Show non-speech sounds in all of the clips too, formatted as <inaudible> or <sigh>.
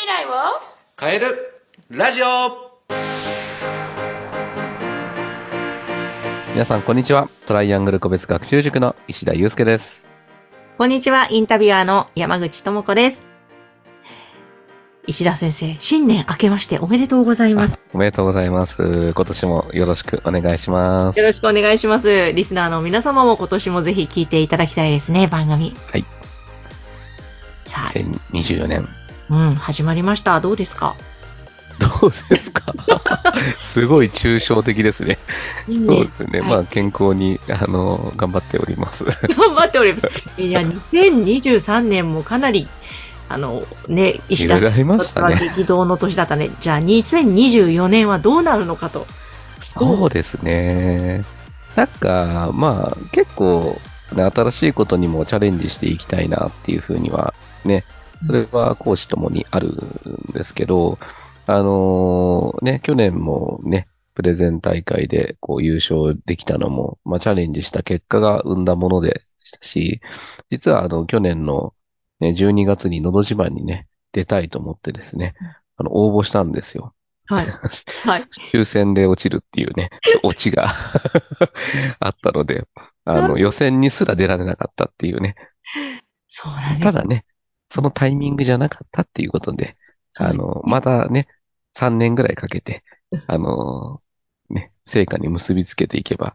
未来を？変えるラジオ皆さん、こんにちは。トライアングル個別学習塾の石田祐介です。こんにちは、インタビュアーの山口智子です。石田先生、新年明けましておめでとうございます。おめでとうございます。今年もよろしくお願いします。よろしくお願いします。リスナーの皆様も今年もぜひ聞いていただきたいですね、番組。はい。さあ、2024年。うん、始まりました。どうですか？どうですか？<laughs> すごい抽象的ですね。いいそうですね。はいまあ、健康に、あの、頑張っております。頑張っております。いや、2023年もかなり、あの、ね、石田いろいろありましたねにとっては激動の年だったね。じゃあ、2024年はどうなるのかと。そうですね。なんか、まあ、結構、ね、新しいことにもチャレンジしていきたいなっていうふうには、ね、それは講師ともにあるんですけど、あのーね、去年もね、プレゼン大会でこう優勝できたのも、まあチャレンジした結果が生んだものでしたし、実はあの去年の、ね、12月にのど自慢にね、出たいと思ってですね、あの応募したんですよ。はい。はい。<laughs> 抽選で落ちるっていうね、オチが <laughs> あったので、あの予選にすら出られなかったっていうね。そうなんです。ただね、そのタイミングじゃなかったっていうことで、あの、またね、3年ぐらいかけて、あの、ね、成果に結びつけていけば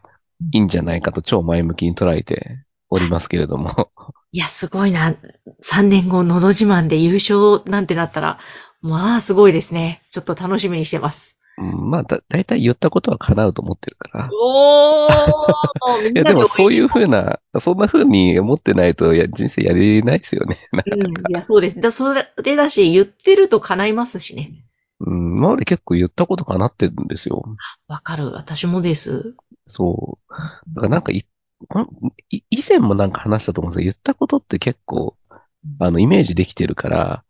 いいんじゃないかと超前向きに捉えておりますけれども、いや、すごいな。3年後、のど自慢で優勝なんてなったら、まあ、すごいですね。ちょっと楽しみにしてます。うんまあだ、だいたい言ったことは叶うと思ってるから。おーいや、でもそういうふ風な、そんな風に思ってないと、いや、人生やれないですよね。うん、いや、そうです。だそれだし、言ってると叶いますしね。うん、今まで結構言ったことかなってるんですよ。わかる。私もです。そう。だからなんかい、い以前もなんか話したと思うんですけど、言ったことって結構、あの、イメージできてるから、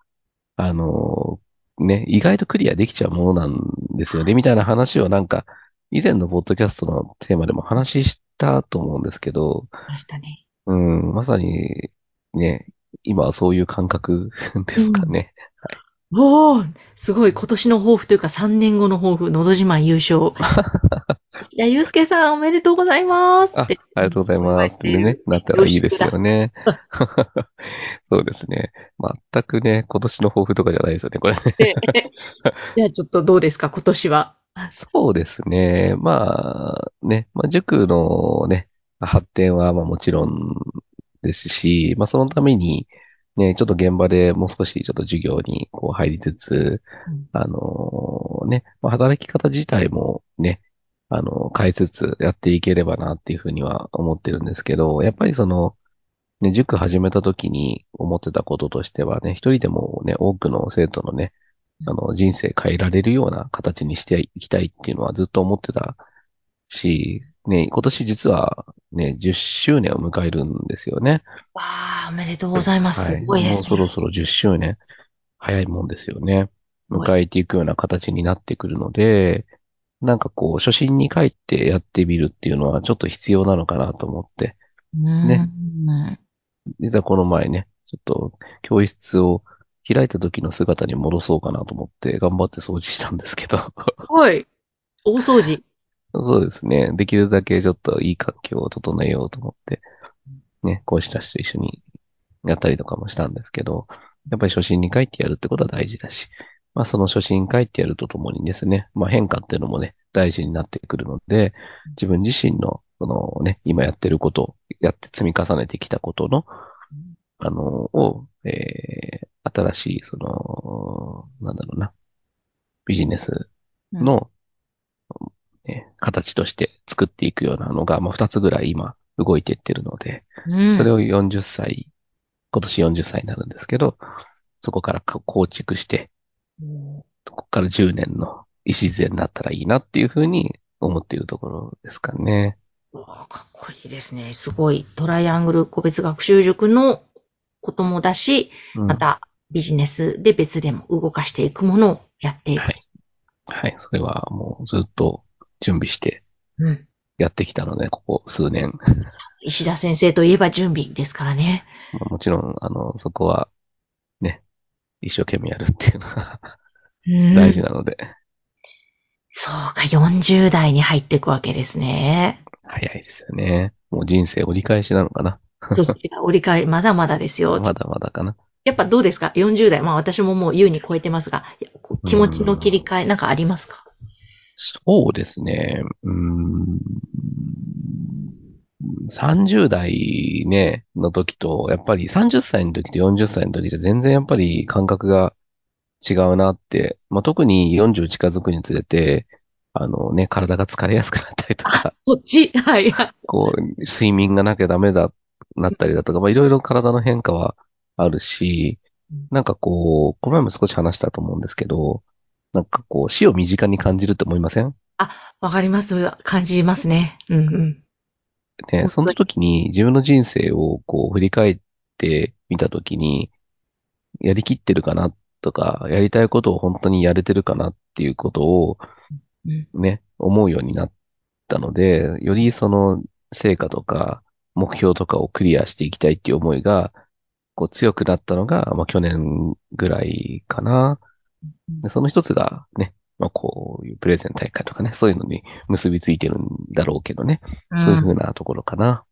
あの、ね、意外とクリアできちゃうものなんですよね、みたいな話をなんか、以前のポッドキャストのテーマでも話したと思うんですけど、ましたね。うん、まさに、ね、今はそういう感覚ですかね。おーすごい。今年の抱負というか3年後の抱負、のど自慢優勝。<laughs> いや、ゆうすけさんおめでとうございますあ、あ。りがとうございますってね、なったらいいですよね。<laughs> そうですね。全くね、今年の抱負とかじゃないですよね、これね。でいや、ちょっとどうですか、今年は？そうですね。まあ、ね、まあ、塾のね、発展はまあもちろんですし、まあそのために、ね、ちょっと現場でもう少しちょっと授業にこう入りつつ、うん。あのね、まあ、働き方自体もね、あの、変えつつやっていければなっていうふうには思ってるんですけど、やっぱりその、ね、塾始めた時に思ってたこととしてはね、一人でもね、多くの生徒のね、あの、人生変えられるような形にしていきたいっていうのはずっと思ってたし、ね、今年実はね、10周年を迎えるんですよね。わあ、おめでとうございます。はいすごいですね。もうそろそろ10周年、早いもんですよね。迎えていくような形になってくるので、なんかこう、初心に帰ってやってみるっていうのはちょっと必要なのかなと思って、ねね。実はこの前ね、ちょっと教室を開いた時の姿に戻そうかなと思って頑張って掃除したんですけど、はい。大掃除。そうですね。できるだけちょっといい環境を整えようと思って、ね、講師たちと一緒にやったりとかもしたんですけど、やっぱり初心に帰ってやるってことは大事だし、まあその初心に帰ってやるとともにですね、まあ変化っていうのもね、大事になってくるので、自分自身の、そのね、今やってることを、やって積み重ねてきたことの、あの、を、えー、新しい、その、なんだろうな、ビジネスの、ね形として作っていくようなのが、まあ、二つぐらい今動いていってるので、うん。それを40歳、今年40歳になるんですけど、そこからか構築して、そこから10年の礎になったらいいなっていうふうに思っているところですかね。かっこいいですね。すごい。トライアングル個別学習塾のこともだし、うんまたビジネスで別でも動かしていくものをやっていく。はい。はい。それはもうずっと準備してうん。やってきたので、ここ数年。石田先生といえば準備ですからね。まあもちろん、あの、そこは、ね、一生懸命やるっていうのがうん大事なので、そうか、40代に入っていくわけですね。早いですよね。もう人生折り返しなのかな。そっちが折り返り、まだまだですよ。<laughs> まだまだかな。やっぱどうですか ?40 代。まあ私ももう優に超えてますが、気持ちの切り替え、なんかありますか？そうですね。うーん。30代ね、の時と、やっぱり30歳の時と40歳の時じゃ全然やっぱり感覚が違うなって。まあ、特に40近づくにつれて、あのね、体が疲れやすくなったりとか、そっち？はい。はいこう、睡眠がなきゃダメだ、なったりだとか、まあ、いろいろ体の変化はあるしうん、なんかこう、この前も少し話したと思うんですけど、なんかこう、死を身近に感じるって思いません？わかります。感じますね。うんうん。ね、その時に自分の人生をこう振り返ってみた時に、やりきってるかなとか、やりたいことを本当にやれてるかなっていうことをうんね、思うようになったので、よりその成果とか目標とかをクリアしていきたいっていう思いが、こう強くなったのが、まあ去年ぐらいかな。でその一つがね、まあこういうプレゼン大会とかね、そういうのに結びついてるんだろうけどね。そういうふうなところかな。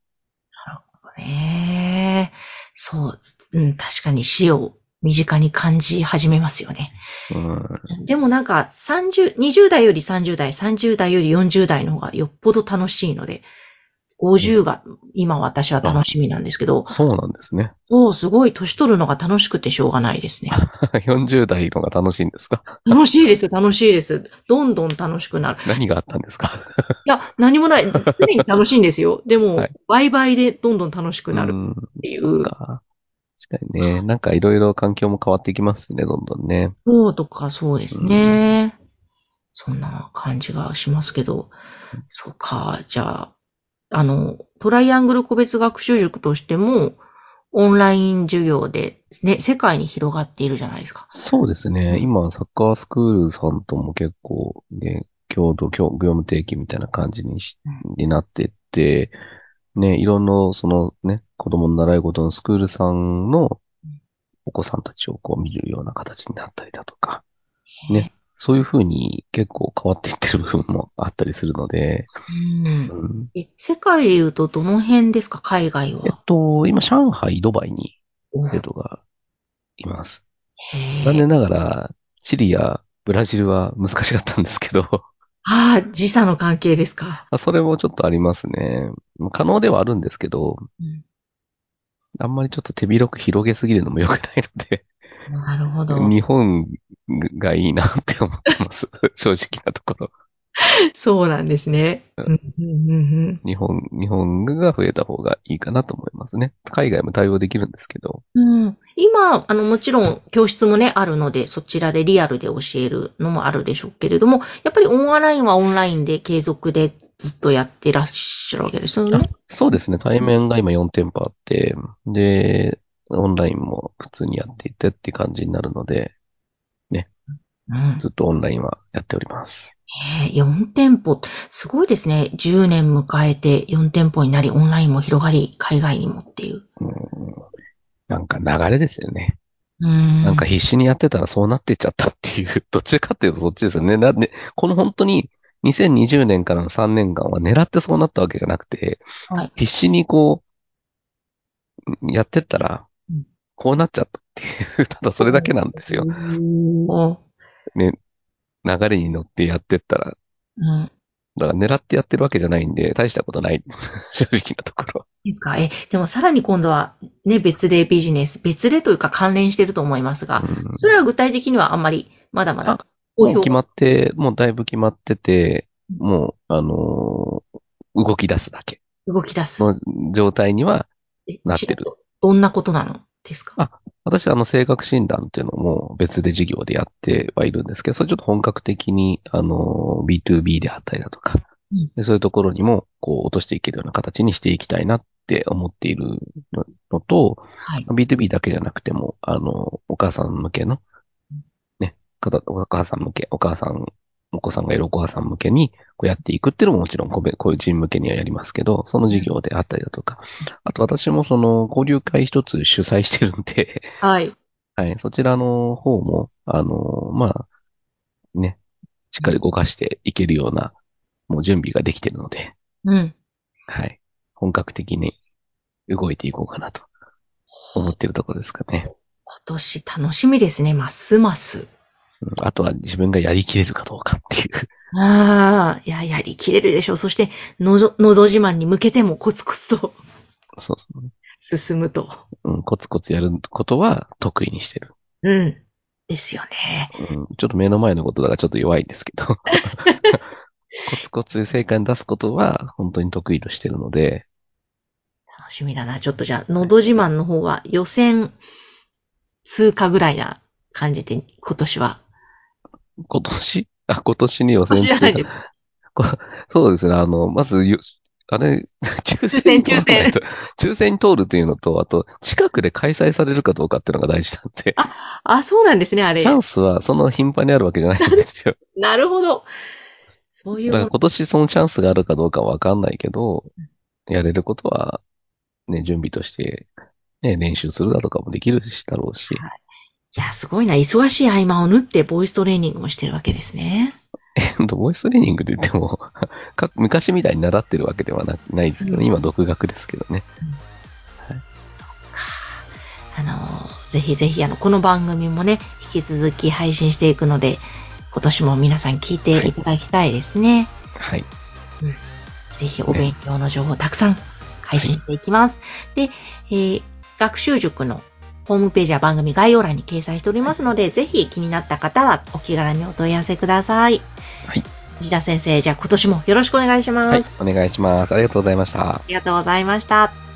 ねえ。そう、うん、確かに死を身近に感じ始めますよね。うん。でもなんか、30、20代より30代、30代より40代の方がよっぽど楽しいので、50が今私は楽しみなんですけど、そうなんですね。そう、すごい年取るのが楽しくてしょうがないですね。<laughs> 40代のが楽しいんですか？楽しいですよ、楽しいです。どんどん楽しくなる。何があったんですか？いや、何もない。常に楽しいんですよ。でも、はい倍々でどんどん楽しくなるうんってい。そうっか。確かにね。なんかいろいろ環境も変わっていきますね、どんどんね。そうとか、そうですね。そんな感じがしますけど、そうか、じゃあ、あの、トライアングル個別学習塾としても、オンライン授業で、ね、世界に広がっているじゃないですか。そうですね。今、サッカースクールさんとも結構、ね、共同、業業務提携みたいな感じにしになってって、ね、いろんな、そのね、子供の習い事のスクールさんのお子さんたちをこう見るような形になったりだとか、ね。そういうふうに結構変わっていってる部分もあったりするので、うんうん、え世界で言うとどの辺ですか？海外えっは。と、今、上海、ドバイにお生徒がいます。残念ながら、チリやブラジルは難しかったんですけど、ああ、時差の関係ですか。それもちょっとありますね。可能ではあるんですけど、うんあんまりちょっと手広く広げすぎるのも良くないので、なるほど。日本がいいなって思ってます。<laughs> 正直なところ。そうなんですね。うんうんうんうん日本、日本が増えた方がいいかなと思いますね。海外も対応できるんですけど。うん、今、あの、もちろん教室もね、あるので、そちらでリアルで教えるのもあるでしょうけれども、やっぱりオンラインはオンラインで継続でずっとやってらっしゃるわけですよね。そうですね。対面が今4店舗あって、で、オンラインも普通にやっていてって感じになるので、うん。ずっとオンラインはやっております。えー、4店舗、すごいですね。10年迎えて4店舗になり、オンラインも広がり、海外にもっていう。うんなんか流れですよね。うん。なんか必死にやってたらそうなってっちゃったっていう、<laughs> どっちかっていうとそっちですよね。なんで、この本当に2020年からの3年間は狙ってそうなったわけじゃなくて、はい必死にこう、やってったらうん、こうなっちゃったっていう、<laughs> ただそれだけなんですよ。お流れに乗ってやってったら、うん。だから狙ってやってるわけじゃないんで、大したことない。<laughs> 正直なところ。いいですか？え、でもさらに今度はね、別でビジネス、別でというか関連してると思いますが、うんそれは具体的にはあんまり、まだまだもう決まって、もうだいぶ決まってて、もう、あのー動き出すだけ動き出す。の状態にはえなってる。どんなことなの？ですか？あ私、あの、性格診断っていうのも別で事業でやってはいるんですけど、それちょっと本格的に、あの、B2B であったりだとか、うんでそういうところにも、こう、落としていけるような形にしていきたいなって思っているののと、はい。B2B だけじゃなくても、あの、お母さん向けの、ね、方、お母さん向け、お母さん、お子さんがいるお母さん向けに、こうやっていくっていうのももちろん個別、こういう人向けにはやりますけど、その事業であったりだとか、あと私もその交流会一つ主催してるんで、はい。はい。そちらの方も、あの、まあ、ね、しっかり動かしていけるような、もう準備ができてるので、うん。はい。本格的に動いていこうかなと思ってるところですかね。今年楽しみですね、ますます。うんあとは自分がやりきれるかどうかっていう。ああ、いや、やりきれるでしょう。そして、のぞ、のど自慢に向けてもコツコツとそうそう。進むと。うん、コツコツやることは得意にしてる。うん。ですよね。うん、ちょっと目の前のことだからちょっと弱いんですけど。<laughs> コツコツ成果に出すことは本当に得意としてるので、楽しみだな。ちょっとじゃあ、のど自慢の方は予選通過ぐらいな感じで、今年は。今年？<laughs> あ、今年に予選今年じゃないです。こそうですね。あの、まずよ、あれ、<laughs> 抽選に通らないと抽選に通ると <laughs> いうのと、あと、近くで開催されるかどうかっていうのが大事なんで、あ、そうなんですね、あれチ。ャンスはそんな頻繁にあるわけじゃないんですよ。なるほど。そういう。だから今年そのチャンスがあるかどうかはわかんないけど、やれることは、ね、準備として、ね、練習するだとかもできるし、だろうし。いや、すごいな。忙しい合間を縫ってボイストレーニングもしてるわけですね。ほんとボイストレーニングで言っても、<laughs> か昔みたいに習ってるわけではなないですけど、うん今独学ですけどね。あの、ぜひぜひ、あの、この番組もね、引き続き配信していくので、今年も皆さん聞いていただきたいですね。はい。ぜひお勉強の情報たくさん配信していきます。で、えー学習塾のホームページや番組概要欄に掲載しておりますので、ぜひ気になった方はお気軽にお問い合わせください。はい。藤田先生、じゃあ今年もよろしくお願いします。はい。お願いします。ありがとうございました。ありがとうございました。